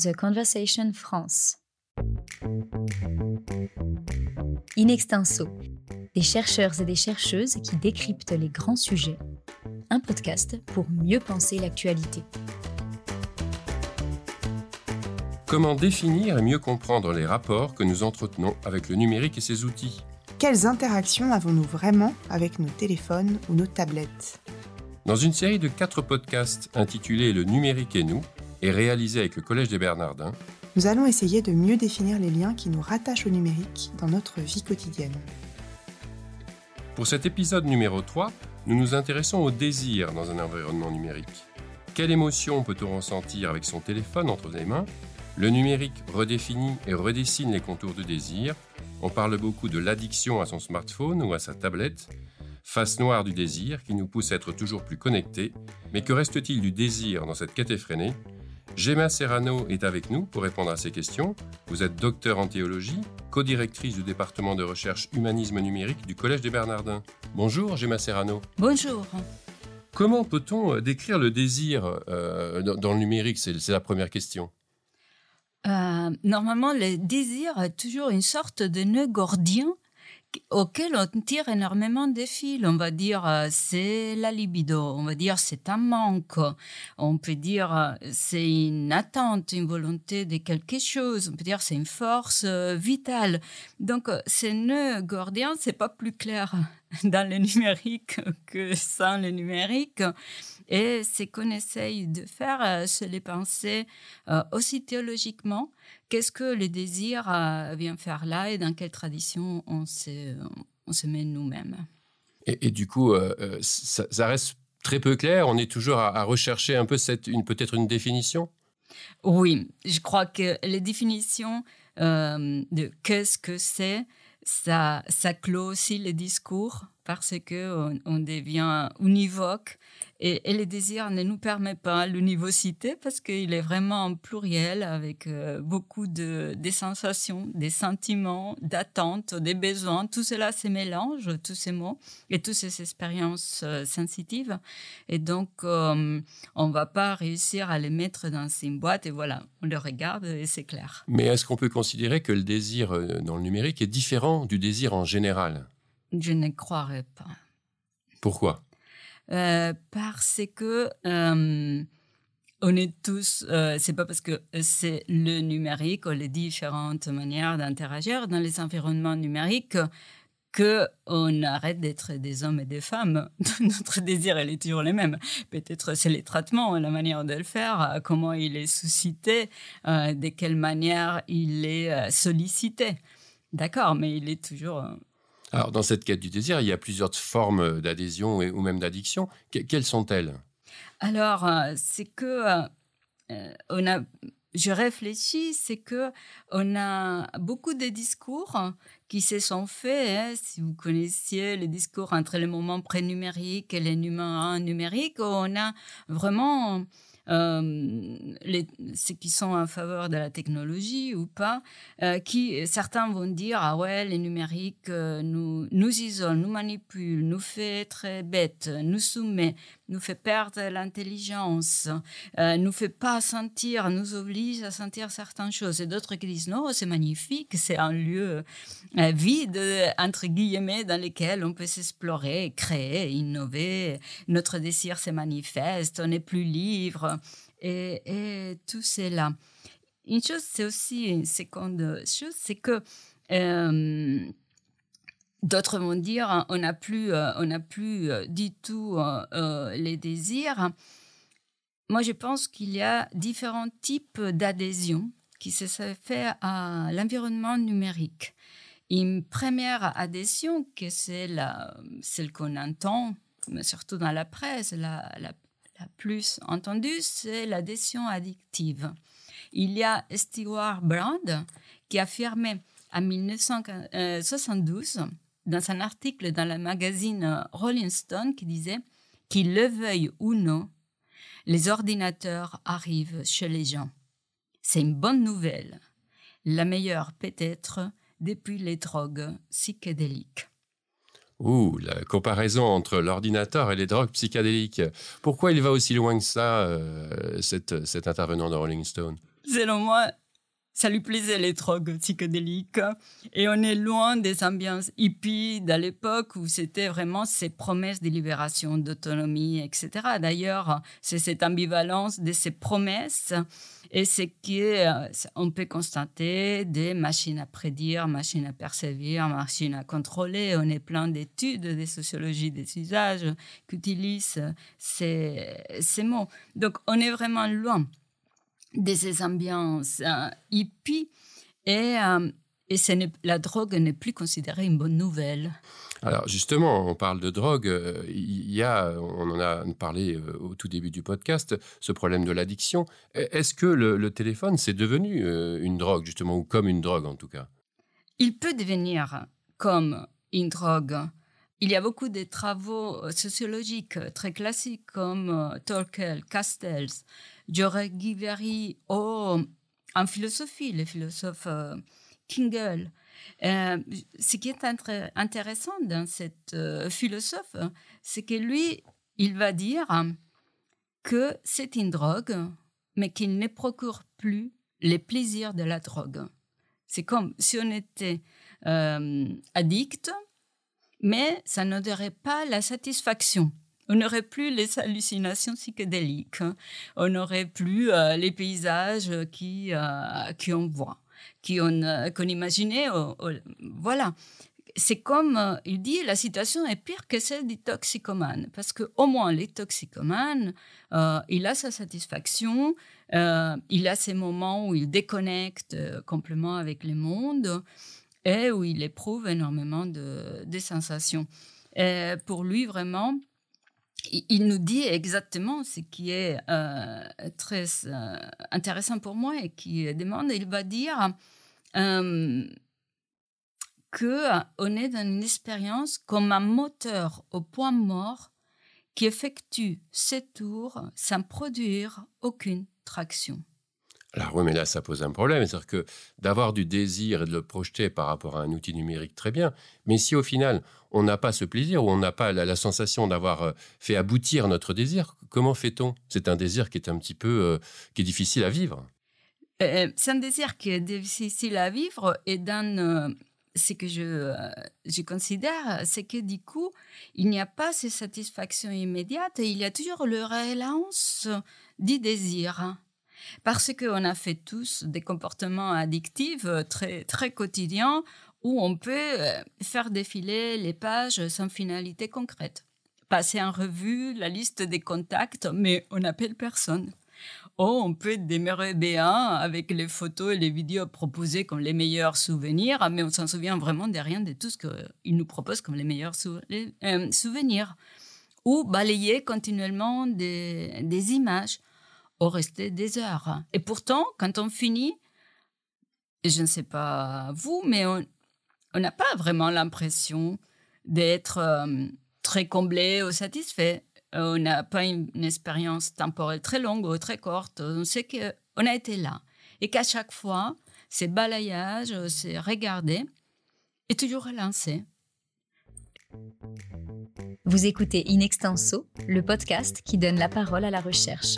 The Conversation France. In extenso, des chercheurs et des chercheuses qui décryptent les grands sujets. Un podcast pour mieux penser l'actualité. Comment définir et mieux comprendre les rapports que nous entretenons avec le numérique et ses outils? Quelles interactions avons-nous vraiment avec nos téléphones ou nos tablettes? Dans une série de quatre podcasts intitulés Le numérique et nous, et réalisés avec le Collège des Bernardins, nous allons essayer de mieux définir les liens qui nous rattachent au numérique dans notre vie quotidienne. Pour cet épisode numéro 3, nous nous intéressons au désir dans un environnement numérique. Quelle émotion peut-on ressentir avec son téléphone entre les mains? Le numérique redéfinit et redessine les contours du désir. On parle beaucoup de l'addiction à son smartphone ou à sa tablette, face noire du désir qui nous pousse à être toujours plus connectés. Mais que reste-t-il du désir dans cette quête effrénée? Gemma Serrano est avec nous pour répondre à ces questions. Vous êtes docteur en théologie, co-directrice du département de recherche humanisme numérique du Collège des Bernardins. Bonjour Gemma Serrano. Bonjour. Comment peut-on euh, décrire le désir euh, dans le numérique? C'est la première question. Euh, normalement, le désir est toujours une sorte de nœud gordien auquel on tire énormément de fils. On va dire euh, c'est la libido, on va dire c'est un manque, on peut dire euh, c'est une attente, une volonté de quelque chose, on peut dire c'est une force euh, vitale. Donc ce nœud gordien, c'est pas plus clair dans le numérique que sans le numérique. Et ce qu'on essaye de faire, c'est les penser aussi théologiquement qu'est-ce que le désir euh, vient faire là et dans quelle tradition on se, on se met nous-mêmes? Et, du coup, euh, euh, ça, reste très peu clair. On est toujours à, rechercher un peu cette, une, peut-être une définition? Oui, je crois que les définitions de qu'est-ce que c'est, ça, ça clôt aussi les discours? Parce que on, devient univoque et, et, le désir ne nous permet pas l'univocité parce qu'il est vraiment en pluriel avec euh, beaucoup de sensations, des sentiments, d'attentes, des besoins. Tout cela se mélange, tous ces mots et toutes ces expériences euh, sensitives. Et donc, euh, on va pas réussir à les mettre dans une boîte et voilà, on le regarde et c'est clair. Mais est-ce qu'on peut considérer que le désir dans le numérique est différent du désir en général? Je ne croirais pas. Pourquoi? Euh, Parce que euh, on est tous. Euh, c'est pas parce que c'est le numérique ou les différentes manières d'interagir dans les environnements numériques que on arrête d'être des hommes et des femmes. Notre désir, elle est toujours le même. Peut-être c'est les traitements, la manière de le faire, comment il est suscité, de quelle manière il est sollicité. D'accord, mais il est toujours alors, dans cette quête du désir, il y a plusieurs formes d'adhésion ou même d'addiction. quelles sont-elles? Alors, euh, c'est que euh, on a, je réfléchis, c'est que on a beaucoup de discours qui se sont faits. Hein, si vous connaissiez les discours entre les moments pré-numériques et les numériques, on a vraiment euh, les, ceux qui sont en faveur de la technologie ou pas, euh, qui certains vont dire ah ouais les numériques euh, nous nous isolent, nous manipulent, nous fait très bêtes, nous soumet, nous fait perdre l'intelligence, nous fait pas sentir, nous oblige à sentir certaines choses. Et d'autres qui disent non c'est magnifique, c'est un lieu vide entre guillemets dans lequel on peut s'explorer, créer, innover. Notre désir se manifeste, on est plus libre et, tout cela. Une chose, c'est aussi une seconde chose, c'est que euh, d'autres vont dire on n'a plus, euh, on n'a plus euh, du tout les désirs. Moi, je pense qu'il y a différents types d'adhésion qui se fait à l'environnement numérique. Une première adhésion, que c'est celle qu'on entend, mais surtout dans la presse, la plus entendue, c'est l'adhésion addictive. Il y a Stewart Brand qui affirmait en 1972 dans un article dans le magazine Rolling Stone qui disait qu'il le veuille ou non, les ordinateurs arrivent chez les gens. C'est une bonne nouvelle, la meilleure peut-être depuis les drogues psychédéliques. Ouh, la comparaison entre l'ordinateur et les drogues psychédéliques. Pourquoi il va aussi loin que ça, euh, cet, intervenant de Rolling Stone? Selon moi, ça lui plaisait les drogues psychédéliques. Et on est loin des ambiances hippies de l'époque où c'était vraiment ces promesses de libération, d'autonomie, etc. D'ailleurs, c'est cette ambivalence de ces promesses et ce est, euh, peut constater des machines à prédire, machines à percevoir, machines à contrôler. On est plein d'études de sociologie des usages qui utilisent ces mots. Donc, on est vraiment loin de ces ambiances euh, hippies et, euh, et la drogue n'est plus considérée une bonne nouvelle. Alors justement, on parle de drogue. Euh, il y a, on en a parlé au tout début du podcast, ce problème de l'addiction. E, est-ce que le, téléphone, c'est devenu une drogue, justement, ou comme une drogue en tout cas? Il peut devenir comme une drogue. Il y a beaucoup de travaux sociologiques très classiques comme Torkel, Castells, J'aurais Guiveri oh, en philosophie, le philosophe euh, Kingel. Euh, ce qui est intéressant dans cette euh, philosophe, c'est que lui, il va dire que c'est une drogue, mais qu'il ne procure plus les plaisirs de la drogue. C'est comme si on était addict, mais ça ne donnerait pas la satisfaction. On n'aurait plus les hallucinations psychédéliques. Hein. On n'aurait plus euh, les paysages qui, euh, qui on voit, qui on, euh, qu'on imaginait. voilà. C'est comme il dit, la situation est pire que celle du toxicomane, parce qu'au moins les toxicomanes, il a sa satisfaction, il a ses moments où il déconnecte complètement avec le monde et où il éprouve énormément de, de sensations. Et pour lui, vraiment, il nous dit exactement ce qui est euh, très euh, intéressant pour moi et qui demande, il va dire euh, qu'on est dans une expérience comme un moteur au point mort qui effectue ses tours sans produire aucune traction. Alors oui, mais là, ça pose un problème. C'est-à-dire que d'avoir du désir et de le projeter par rapport à un outil numérique, très bien. Mais si au final, on n'a pas ce plaisir ou on n'a pas la, sensation d'avoir euh, fait aboutir notre désir, comment fait-on? C'est un désir qui est un petit peu, euh, qui est difficile à vivre. Euh, c'est un désir qui est difficile à vivre et dans ce que je, je considère, c'est que du coup, il n'y a pas ces satisfactions immédiates et il y a toujours le relance du désir parce qu'on a fait tous des comportements addictifs euh, très, très quotidiens où on peut euh, faire défiler les pages sans finalité concrète. Passer en revue la liste des contacts, mais on n'appelle personne. Oh, on peut demeurer bien avec les photos et les vidéos proposées comme les meilleurs souvenirs, mais on s'en souvient vraiment de rien de tout ce qu'ils nous proposent comme les meilleurs euh, souvenirs. Ou balayer continuellement des images au rester des heures. Et pourtant, quand on finit, je ne sais pas vous, mais on n'a pas vraiment l'impression d'être euh, très comblé ou satisfait. On n'a pas une, expérience temporelle très longue ou très courte. On sait qu'on a été là. Et qu'à chaque fois, ces balayages, ces regarder, est toujours relancé. Vous écoutez In Extenso, le podcast qui donne la parole à la recherche.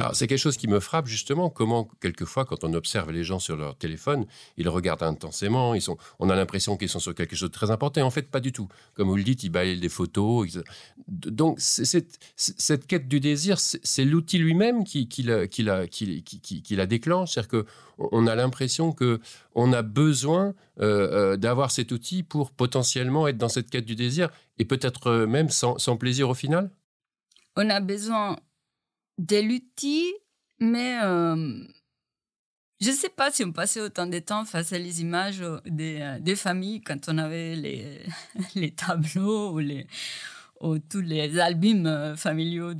Alors, c'est quelque chose qui me frappe justement, comment quelquefois, quand on observe les gens sur leur téléphone, ils regardent intensément, ils sont, on a l'impression qu'ils sont sur quelque chose de très important, et en fait, pas du tout. Comme vous le dites, ils baillent des photos. Donc, cette, cette, quête du désir, c'est l'outil lui-même qui, la, déclenche. C'est-à-dire qu'on a l'impression qu'on a besoin euh, euh, d'avoir cet outil pour potentiellement être dans cette quête du désir, et peut-être même sans, sans plaisir au final? On a besoin de l'outil, mais euh, je ne sais pas si on passait autant de temps face à les images des, euh, des familles quand on avait les, les tableaux ou, tous les albums euh, familiaux,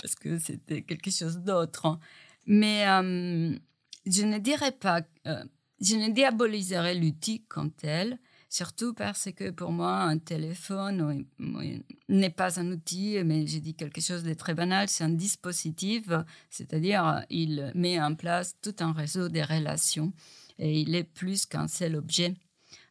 parce que c'était quelque chose d'autre. Hein. Mais je ne dirais pas, je ne diaboliserais l'outil comme tel, surtout parce que pour moi, un téléphone n'est pas un outil, mais j'ai dit quelque chose de très banal, c'est un dispositif, c'est-à-dire il met en place tout un réseau de relations et il est plus qu'un seul objet.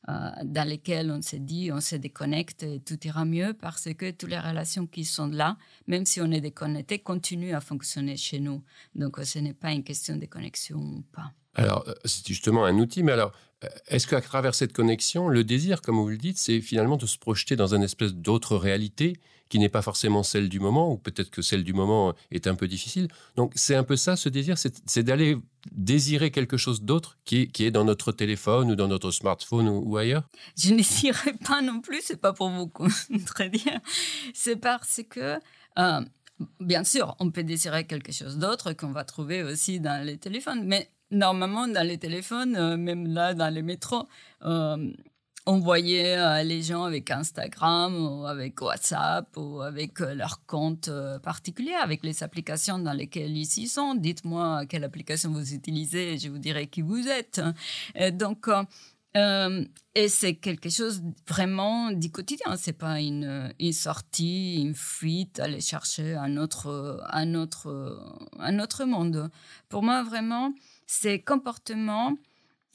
dans lesquels on s'est dit, on se déconnecte et tout ira mieux parce que toutes les relations qui sont là, même si on est déconnecté, continuent à fonctionner chez nous. Donc ce n'est pas une question de connexion ou pas. Alors, c'est justement un outil, mais alors, est-ce qu'à travers cette connexion, le désir, comme vous le dites, c'est finalement de se projeter dans une espèce d'autre réalité qui n'est pas forcément celle du moment, ou peut-être que celle du moment est un peu difficile. Donc c'est un peu ça, ce désir, c'est d'aller désirer quelque chose d'autre qui, est dans notre téléphone ou dans notre smartphone ou, ailleurs? Je n'essayerai pas non plus, c'est pas pour vous contredire, c'est parce que... Euh, bien sûr, on peut désirer quelque chose d'autre qu'on va trouver aussi dans les téléphones, mais normalement, dans les téléphones, euh, même là, dans les métros, euh, on voyait euh, les gens avec Instagram ou avec WhatsApp ou avec leur compte particulier, avec les applications dans lesquelles ils y sont. Dites-moi quelle application vous utilisez et je vous dirai qui vous êtes. donc, et c'est quelque chose vraiment du quotidien. C'est pas une, une, sortie, une fuite, aller chercher un autre, un autre, un autre monde. Pour moi, vraiment, ces comportements,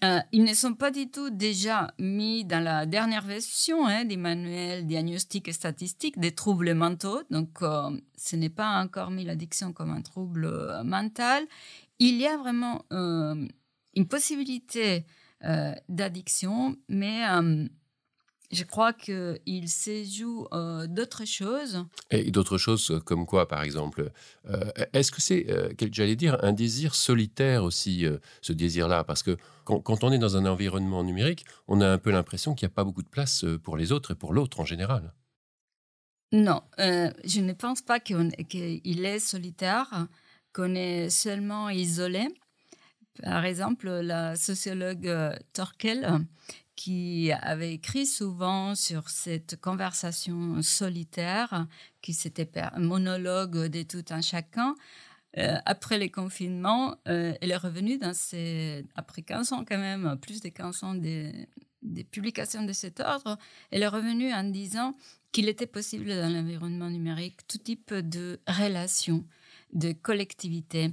euh, ils ne sont pas du tout déjà mis dans la dernière version hein, des manuels diagnostiques et statistiques des troubles mentaux. Donc, euh, ce n'est pas encore mis l'addiction comme un trouble euh, mental. Il y a vraiment une possibilité d'addiction, mais je crois qu'il se joue euh, d'autres choses. Et d'autres choses euh, comme quoi, par exemple euh, Est-ce que c'est, j'allais dire, un désir solitaire aussi, ce désir-là? Parce que quand, on est dans un environnement numérique, on a un peu l'impression qu'il n'y a pas beaucoup de place pour les autres et pour l'autre en général. Non, je ne pense pas qu'il est solitaire, qu'on est seulement isolé. Par exemple, la sociologue Torkel qui avait écrit souvent sur cette conversation solitaire, qui s'était un monologue de tout un chacun. Euh, après les confinements, euh, elle est revenue dans ses, après 15 ans quand même, plus de 15 ans des, publications de cet ordre, elle est revenue en disant qu'il était possible dans l'environnement numérique tout type de relations, de collectivité,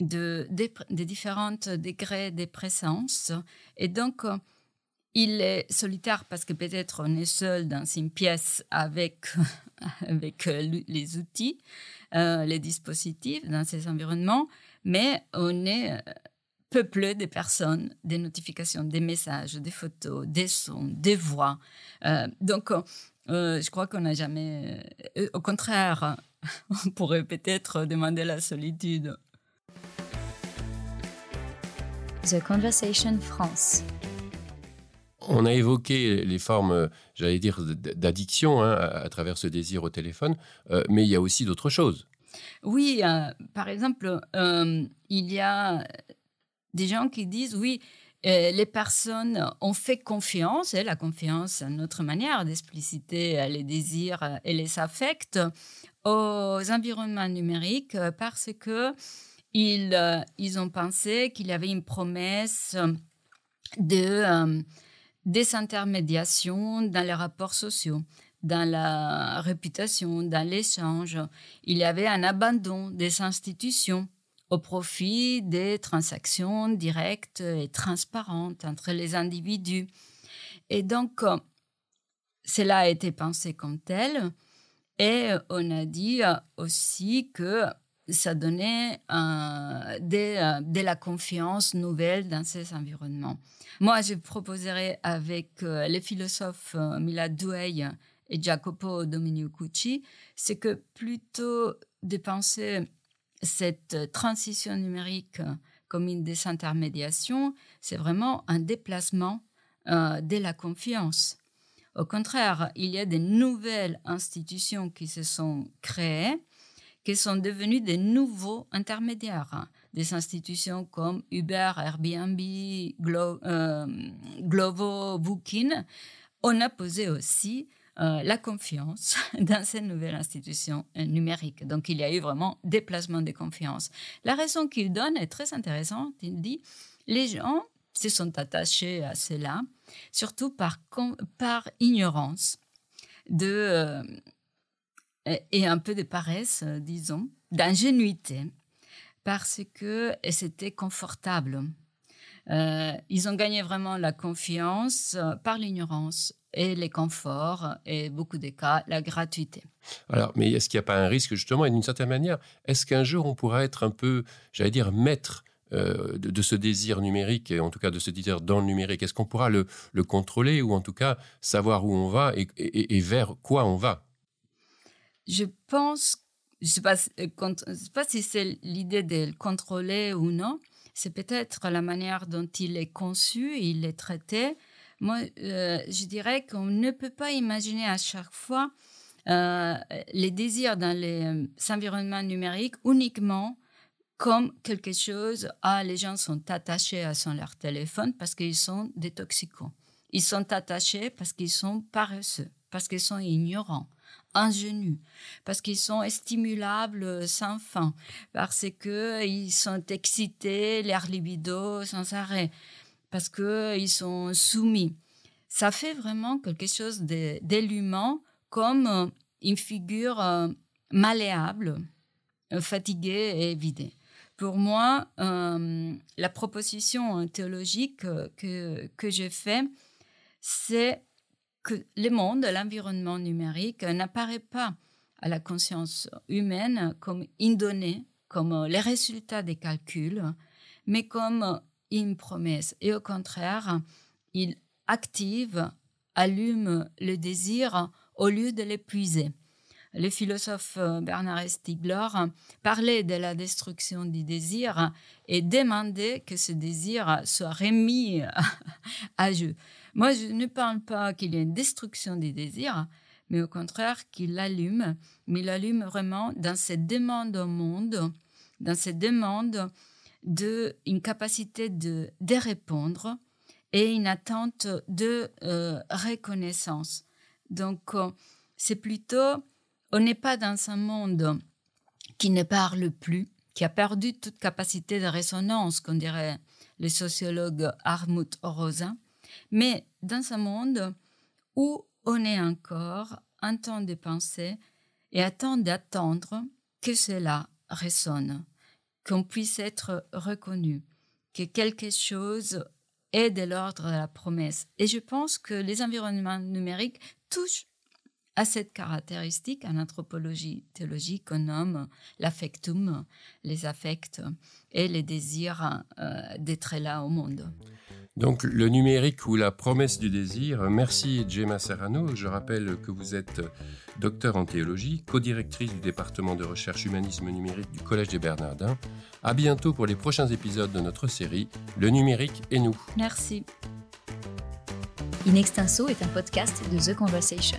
de, de, différents degrés de présence. Et donc, il est solitaire parce que peut-être on est seul dans une pièce avec, avec euh, les outils, euh, les dispositifs dans ces environnements, mais on est euh, peuplé de personnes, des notifications, des messages, des photos, des sons, des voix. donc, je crois qu'on n'a jamais... au contraire, on pourrait peut-être demander la solitude. The Conversation France. On a évoqué les formes, j'allais dire, d'addiction hein, à, travers ce désir au téléphone, euh, mais il y a aussi d'autres choses. Oui, euh, par exemple, euh, il y a des gens qui disent, oui, les personnes ont fait confiance, et la confiance, notre manière d'expliciter les désirs et les affects aux environnements numériques parce que ils, ils ont pensé qu'il y avait une promesse de des intermédiations dans les rapports sociaux, dans la réputation, dans l'échange. Il y avait un abandon des institutions au profit des transactions directes et transparentes entre les individus. Et donc, cela a été pensé comme tel. Et on a dit aussi que ça donnait euh, de, la confiance nouvelle dans ces environnements. Moi, je proposerais avec euh, les philosophes euh, Mila Douey et Jacopo Domenicucci, c'est que plutôt de penser cette transition numérique comme une désintermédiation, c'est vraiment un déplacement de la confiance. Au contraire, il y a des nouvelles institutions qui se sont créées qui sont devenus des nouveaux intermédiaires. Des institutions comme Uber, Airbnb, Glo euh, Glovo, Booking. On a posé aussi euh, la confiance dans ces nouvelles institutions euh, numériques. Donc, il y a eu vraiment déplacement de confiance. La raison qu'il donne est très intéressante. Il dit, les gens se sont attachés à cela, surtout par, par ignorance de et un peu de paresse, euh, disons, d'ingénuité, parce que c'était confortable. Euh, ils ont gagné vraiment la confiance euh, par l'ignorance et les conforts et beaucoup de cas la gratuité. Alors, mais est-ce qu'il n'y a pas un risque justement et d'une certaine manière, est-ce qu'un jour on pourra être un peu, j'allais dire, maître euh, de, ce désir numérique, et en tout cas de ce désir dans le numérique? Est-ce qu'on pourra le, contrôler ou en tout cas savoir où on va et, vers quoi on va? Je pense, je ne sais, pas, si c'est l'idée de le contrôler ou non, c'est peut-être la manière dont il est conçu, il est traité. Moi, euh, je dirais qu'on ne peut pas imaginer à chaque fois euh, les désirs dans les euh, environnements numériques uniquement comme quelque chose, ah, les gens sont attachés à son leur téléphone parce qu'ils sont des toxicos. Ils sont attachés parce qu'ils sont paresseux, parce qu'ils sont ignorants, ingénus, parce qu'ils sont stimulables sans fin, parce qu'ils sont excités, leur libido sans arrêt, parce qu'ils sont soumis. Ça fait vraiment quelque chose d'humain comme une figure euh, malléable, euh, fatiguée et vidée. Pour moi, euh, la proposition théologique que, que j'ai faite, c'est que le monde, l'environnement numérique n'apparaît pas à la conscience humaine comme une donnée, comme les résultats des calculs, mais comme une promesse. Et au contraire, il active, allume le désir au lieu de l'épuiser. Le philosophe Bernard Stiegler parlait de la destruction du désir et demandait que ce désir soit remis à jeu. Moi, je ne parle pas qu'il y ait une destruction des désirs, mais au contraire qu'il l'allume, mais il l'allume vraiment dans cette demande au monde, dans cette demande d'une capacité de, de répondre et une attente de euh, reconnaissance. Donc, euh, c'est plutôt, on n'est pas dans un monde qui ne parle plus, qui a perdu toute capacité de résonance, comme dirait le sociologue Armut Rosa, mais dans un monde où on est encore en temps de penser et en temps d'attendre que cela résonne, qu'on puisse être reconnu, que quelque chose est de l'ordre de la promesse. Et je pense que les environnements numériques touchent à cette caractéristique en anthropologie théologique qu'on nomme l'affectum, les affects et les désirs euh, d'être là au monde. Donc le numérique ou la promesse du désir. Merci Gemma Serrano. Je rappelle que vous êtes docteur en théologie, co-directrice du département de recherche humanisme numérique du Collège des Bernardins. À bientôt pour les prochains épisodes de notre série Le numérique et nous. Merci. In Extenso est un podcast de The Conversation.